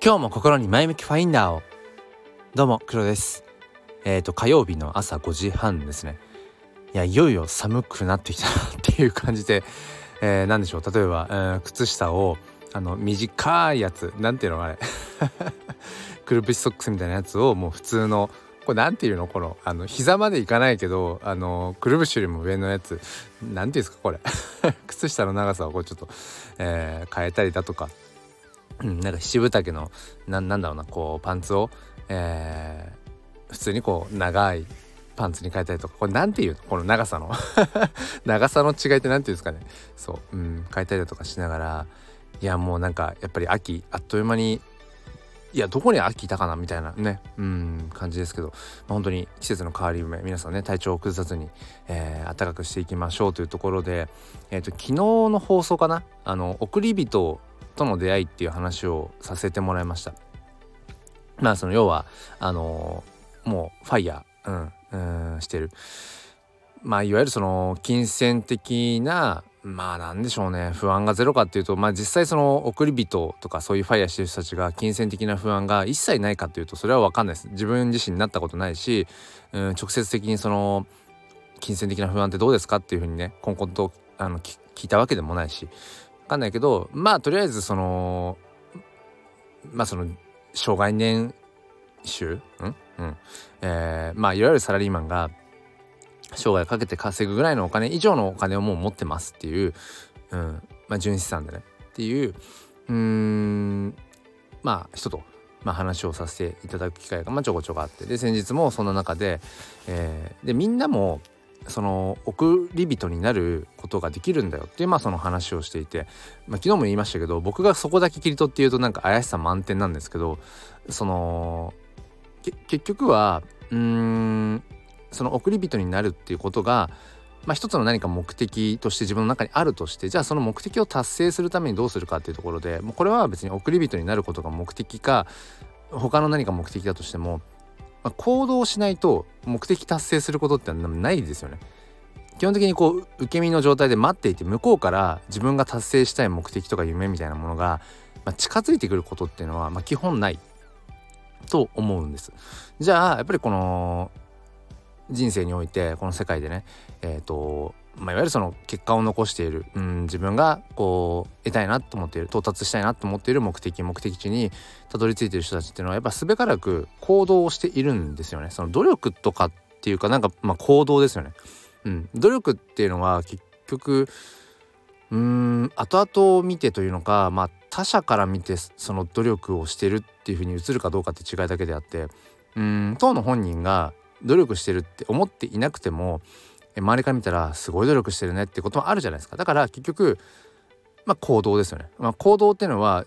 今日も心に前向きファインダーを。どうも黒です。えっ、ー、と火曜日の朝5時半ですね。いやいよいよ寒くなってきたなっていう感じで、えー、何でしょう。例えば、えー、靴下をあの短いやつなんていうのあれ。くるぶしソックスみたいなやつをもう普通のこれなんていうのこのあの膝までいかないけどあのくるぶしよりも上のやつ。なんていうんですかこれ。靴下の長さをこうちょっと、えー、変えたりだとか、なんか七分丈のななんだろうなこうパンツを、えー、普通にこう長いパンツに変えたりとかこれなんていうのこの長さの 長さの違いって何ていうんですかね。そう、うん、変えたりだとかしながらいやもうなんかやっぱり秋あっという間にいやどこに秋いたかなみたいなねうん感じですけど、まあ、本当に季節の変わり目皆さんね体調を崩さずに、えー、暖かくしていきましょうというところで、えーと、昨日の放送かなあの送り人との出会いっていう話をさせてもらいました。まあその要はあのー、もうファイヤー、うん、うんしてる。まあいわゆるその金銭的なまあなんでしょうね不安がゼロかっていうとまあ実際その送り人とかそういうファイヤーしてる人たちが金銭的な不安が一切ないかっていうとそれは分かんないです自分自身になったことないし、うん、直接的にその金銭的な不安ってどうですかっていうふうにねこんこんとあの聞いたわけでもないしかんないけどまあとりあえずそのまあその障害年収？うん？うん。えー、まあいわゆるサラリーマンが生涯かけて稼ぐぐらいのお金以上のお金をもう持ってますっていう、うん。まあ、純資産でね。っていううんまあ人と、まあ、話をさせていただく機会が、まあ、ちょこちょこあって。で先日もその中で,、えー、でみんなもその送り人になることができるんだよっていうまあその話をしていて、まあ、昨日も言いましたけど僕がそこだけ切り取って言うとなんか怪しさ満点なんですけどその結局はうーんその送り人になるっていうことがまあ、一つの何か目的として自分の中にあるとしてじゃあその目的を達成するためにどうするかっていうところでもうこれは別に送り人になることが目的か他の何か目的だとしても、まあ、行動しないと目的達成することってないですよね。基本的にこう受け身の状態で待っていて向こうから自分が達成したい目的とか夢みたいなものが、まあ、近づいてくることっていうのは、まあ、基本ないと思うんです。じゃあやっぱりこの人生においてこの世界でねえっ、ー、とまあ、いわゆるその結果を残している、うん、自分がこう得たいなと思っている到達したいなと思っている目的目的地にたどり着いている人たちっていうのはやっぱすべからく行動をしているんですよね。その努力とかっていうかなんかまあ行動ですよね。うん、努力っていうのは結局うん後々見てというのか、まあ、他者から見てその努力をしてるっていうふうに映るかどうかって違いだけであってうん当の本人が努力してるって思っていなくても周りから見たらすごい努力してるねってこともあるじゃないですか。だから結局まあ行動ですよね、まあ、行動っていうのは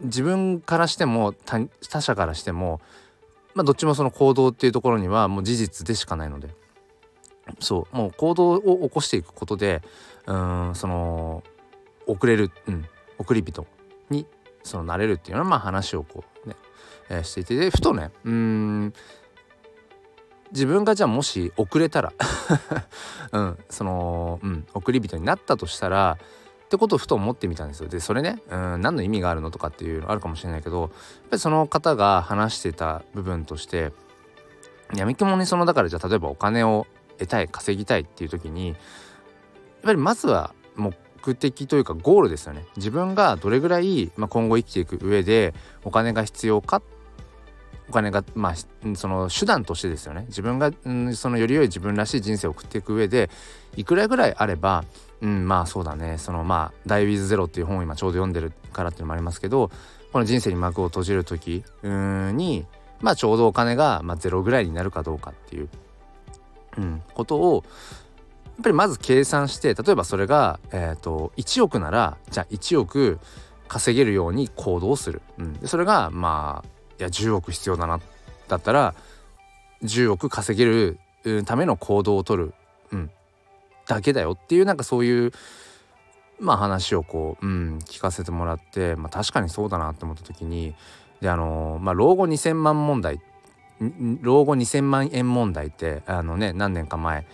自分からしても他者からしてもまあどっちもその行動っていうところにはもう事実でしかないので。そう。もう行動を起こしていくことでうんその遅れる、うん、送り人にそのなれるっていうのはまあ話をこうね、えー、していて。でふとねうん自分がじゃあもし遅れたら うんそのうん送り人になったとしたらってことをふと思ってみたんですよ。でそれねうん何の意味があるのとかっていうのあるかもしれないけどやっぱりその方が話してた部分としてやみくもにそのだからじゃあ例えばお金を得たい稼ぎたいっていう時にやっぱりまずは目的というかゴールですよね。自分がどれぐらい、まあ、今後生きていく上でお金が必要かっお金がまあその手段としてですよね。自分が、うん、そのより良い自分らしい人生を送っていく上でいくらぐらいあればうんまあそうだね。そのまあ「ダイ・ウィズ・ゼロ」っていう本を今ちょうど読んでるからっていうのもありますけどこの人生に幕を閉じる時にまあちょうどお金が、まあ、ゼロぐらいになるかどうかっていう、うん、ことをやっぱりまず計算して例えばそれが、えーと、1億ならじゃあ1億稼げるように行動する、うん、それがまあいや10億必要だな。だったら10億稼げるための行動をとる、うん、だけだよっていうなんかそういうまあ話をこう、うん、聞かせてもらって、まあ、確かにそうだなって思った時にであのまあ老後2,000万問題老後2,000万円問題ってあのね何年か前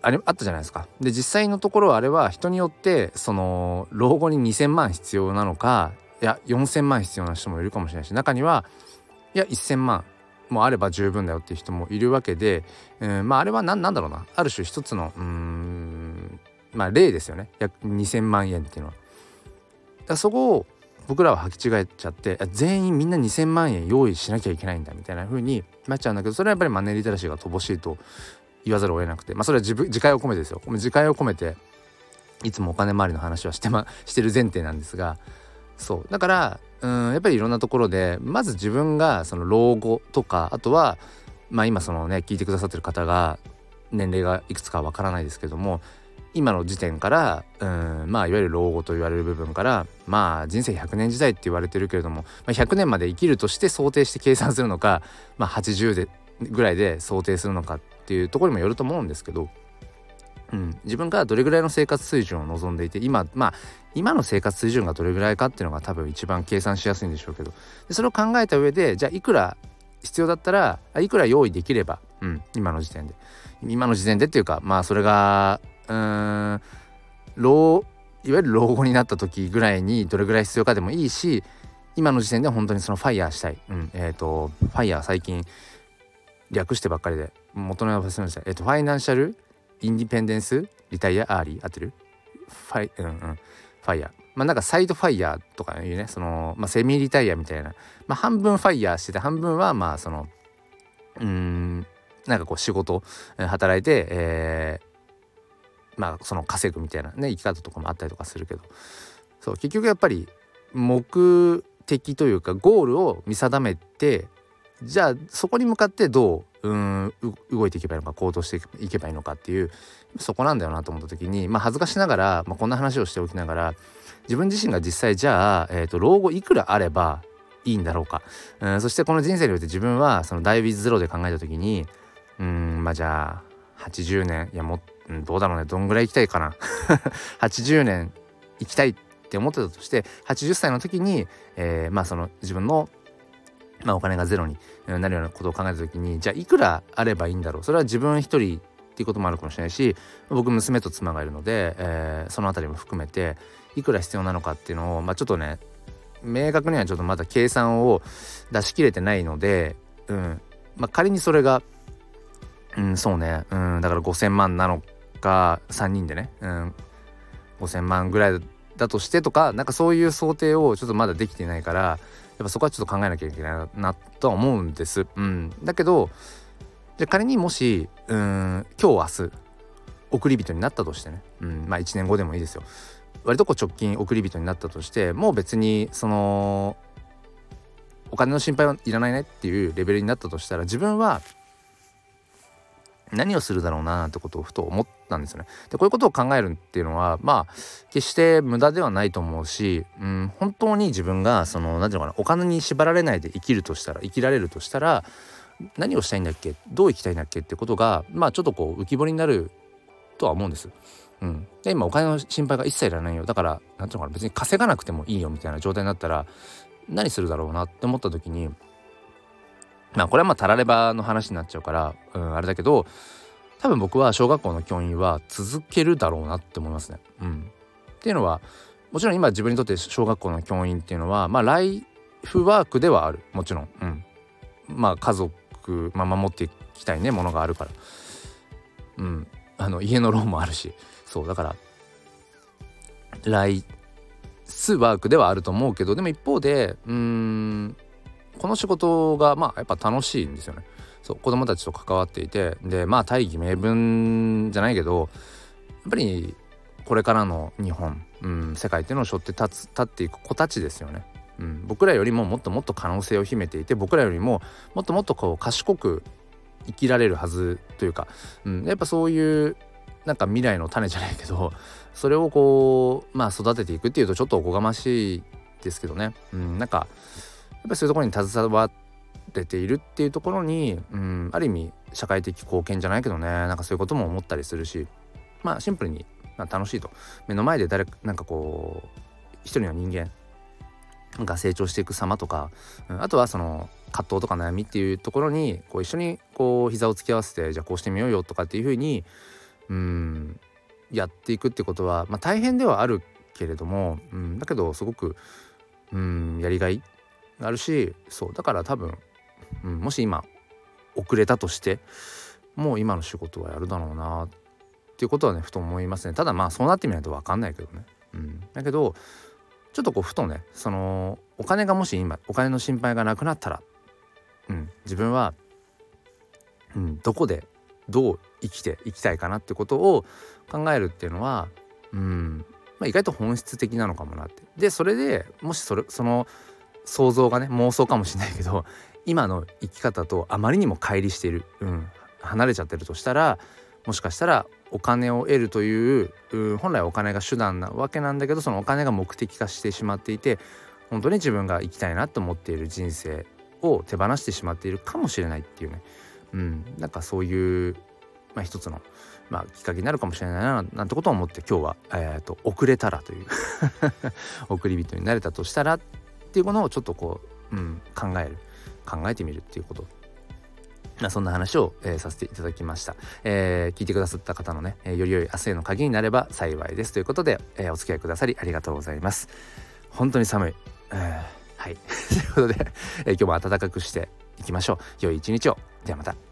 あれあったじゃないですか。で実際のところあれは人によってその老後に2,000万必要なのかいや4,000万必要な人もいるかもしれないし中にはいや1,000万もあれば十分だよっていう人もいるわけで、うん、まああれは何だろうな。ある種一つのうんまあ例ですよね。約2,000万円っていうのは。だそこを僕らは履き違えちゃって全員みんな2,000万円用意しなきゃいけないんだみたいな風になっちゃうんだけどそれはやっぱりマネーリテラシーが乏しいと言わざるを得なくてまあそれは自分自戒を込めてですよ。自戒を込めていつもお金回りの話はして,、ま、してる前提なんですがそう。だからうんやっぱりいろんなところでまず自分がその老後とかあとはまあ今そのね聞いてくださってる方が年齢がいくつかわからないですけども今の時点からうんまあいわゆる老後と言われる部分からまあ人生100年時代って言われてるけれども、まあ、100年まで生きるとして想定して計算するのか、まあ、80でぐらいで想定するのかっていうところにもよると思うんですけど、うん、自分がどれぐらいの生活水準を望んでいて今まあ今の生活水準がどれぐらいかっていうのが多分一番計算しやすいんでしょうけど。でそれを考えた上でじゃあいくら必要だったらいくら用意できれば、うん、今の時点で。今の時点でっていうかまあそれがうん老いわゆる老後になった時ぐらいにどれぐらい必要かでもいいし今の時点で本当にそのファイヤーしたい、うん、えっ、ー、とファイヤー最近略してばっかりで元の忘れましたえっ、ー、と Financial Independence Retire Early 合ってる？ファイうんうん。ファイヤーまあなんかサイドファイヤーとかいうね。その、まあ、セミリタイアみたいな、まあ、半分ファイヤーしてて半分はまあそのうんなんかこう仕事働いて、えまあその稼ぐみたいなね生き方とかもあったりとかするけど。そう結局やっぱり目的というかゴールを見定めてじゃあそこに向かってどううん動いていけばいいのか行動していけばいいのかっていうそこなんだよなと思った時に、まあ、恥ずかしながら、まあ、こんな話をしておきながら自分自身が実際じゃあ、えーと、老後いくらあればいいんだろうか、うん、そしてこの人生において自分はそのダイビーズゼロで考えた時にうんまあじゃあ80年いやもっう、どうだろうねどんぐらい行きたいかな。80年行きたいって思ってたとして80歳の時に、えー、まあその自分の、まあ、お金がゼロになるようなことを考えた時にじゃあいくらあればいいんだろう。それは自分一人っていうこともあるかもしれないし僕娘と妻がいるので、えー、その辺りも含めていくら必要なのかっていうのを、まあ、ちょっとね明確にはちょっとまだ計算を出し切れてないので、うん。まあ、仮にそれが、うん、そうね、うん、だから5,000万なのか3人でね、うん、5,000万ぐらいだとしてとかなんかそういう想定をちょっとまだできてないからやっぱそこはちょっと考えなきゃいけないなとは思うんです。うん、だけどじゃ仮にもしうん今日明日送り人になったとしてね、うん、まあ1年後でもいいですよ。割とこう直近送り人になったとしてもう別にそのお金の心配はいらないねっていうレベルになったとしたら自分は何をするだろうなってことをふと思ったんですよね。でこういうことを考えるっていうのはまあ決して無駄ではないと思うし、うん、本当に自分がその何て言うのかなお金に縛られないで生きるとしたら生きられるとしたら何をしたいんだっけ？どう生きたいんだっけってことがまあちょっとこう浮き彫りになるとは思うんです。うん、で今お金の心配が一切いらないよだから何ていうのかな別に稼がなくてもいいよみたいな状態になったら何するだろうなって思った時にまあこれはまあたらればの話になっちゃうから、うん、あれだけど多分僕は小学校の教員は続けるだろうなって思いますね。うん、っていうのはもちろん今自分にとって小学校の教員っていうのはまあライフワークではあるもちろん。うん、まあ家族、まあ、守っていきたいねものがあるから。うん、あの家のローンもあるしそうだからライスワークではあると思うけどでも一方でうんこの仕事がまあやっぱ楽しいんですよね。そう子供たちと関わっていてでまあ大義名分じゃないけどやっぱりこれからの日本、うん、世界っていうのを背負って立つ立っていく子たちですよね。うん、僕らよりももっともっと可能性を秘めていて僕らよりももっともっとこう賢く生きられるはずというか、うん、やっぱそういうなんか未来の種じゃないけどそれをこうまあ育てていくっていうとちょっとおこがましいですけどね、うん、なんかぱりそういうところに携われているっていうところに、うん、ある意味社会的貢献じゃないけどねなんかそういうことも思ったりするしまあシンプルに、まあ、楽しいと。目の前で誰なんかこう一人の人間が成長していく様とか、うん、あとはその葛藤とか悩みっていうところにこう一緒にこう膝を突き合わせてじゃあこうしてみようよとかっていうふうにうんやっていくってことは、まあ、大変ではあるけれども、うん、だけどすごくうんやりがいがあるしそうだから多分、うん、もし今遅れたとしてもう今の仕事はやるだろうなっていうことはねふと思いますねただまあそうなってみないと分かんないけどね。うん、だけどちょっとこうふとねそのお金がもし今お金の心配がなくなったら、うん、自分は、うん、どこでどう生きていきたいかなってことを考えるっていうのは、うんまあ、意外と本質的なのかもなって。でそれでもしそれその想像がね妄想かもしれないけど今の生き方とあまりにも乖離している、うん、離れちゃってるとしたらもしかしたらお金を得るという本来お金が手段なわけなんだけどそのお金が目的化してしまっていて本当に自分が生きたいなと思っている人生を手放してしまっているかもしれないっていうね、うん、なんかそういう、まあ、一つの、まあ、きっかけになるかもしれないななんてことを思って今日は、えーと、遅れたらという。送り人になれたとしたらっていうものをちょっとこう、うん、考える考えてみるっていうこと。まあ、そんな話を、えー、させていただきました、えー、聞いてくださった方のね、えー、より良い明日への鍵になれば幸いです。ということで、えお付き合いくださりありがとうございます。本当に寒い、えはい。ということで、え今日も暖かくしていきましょう。良い一日を。ではまた。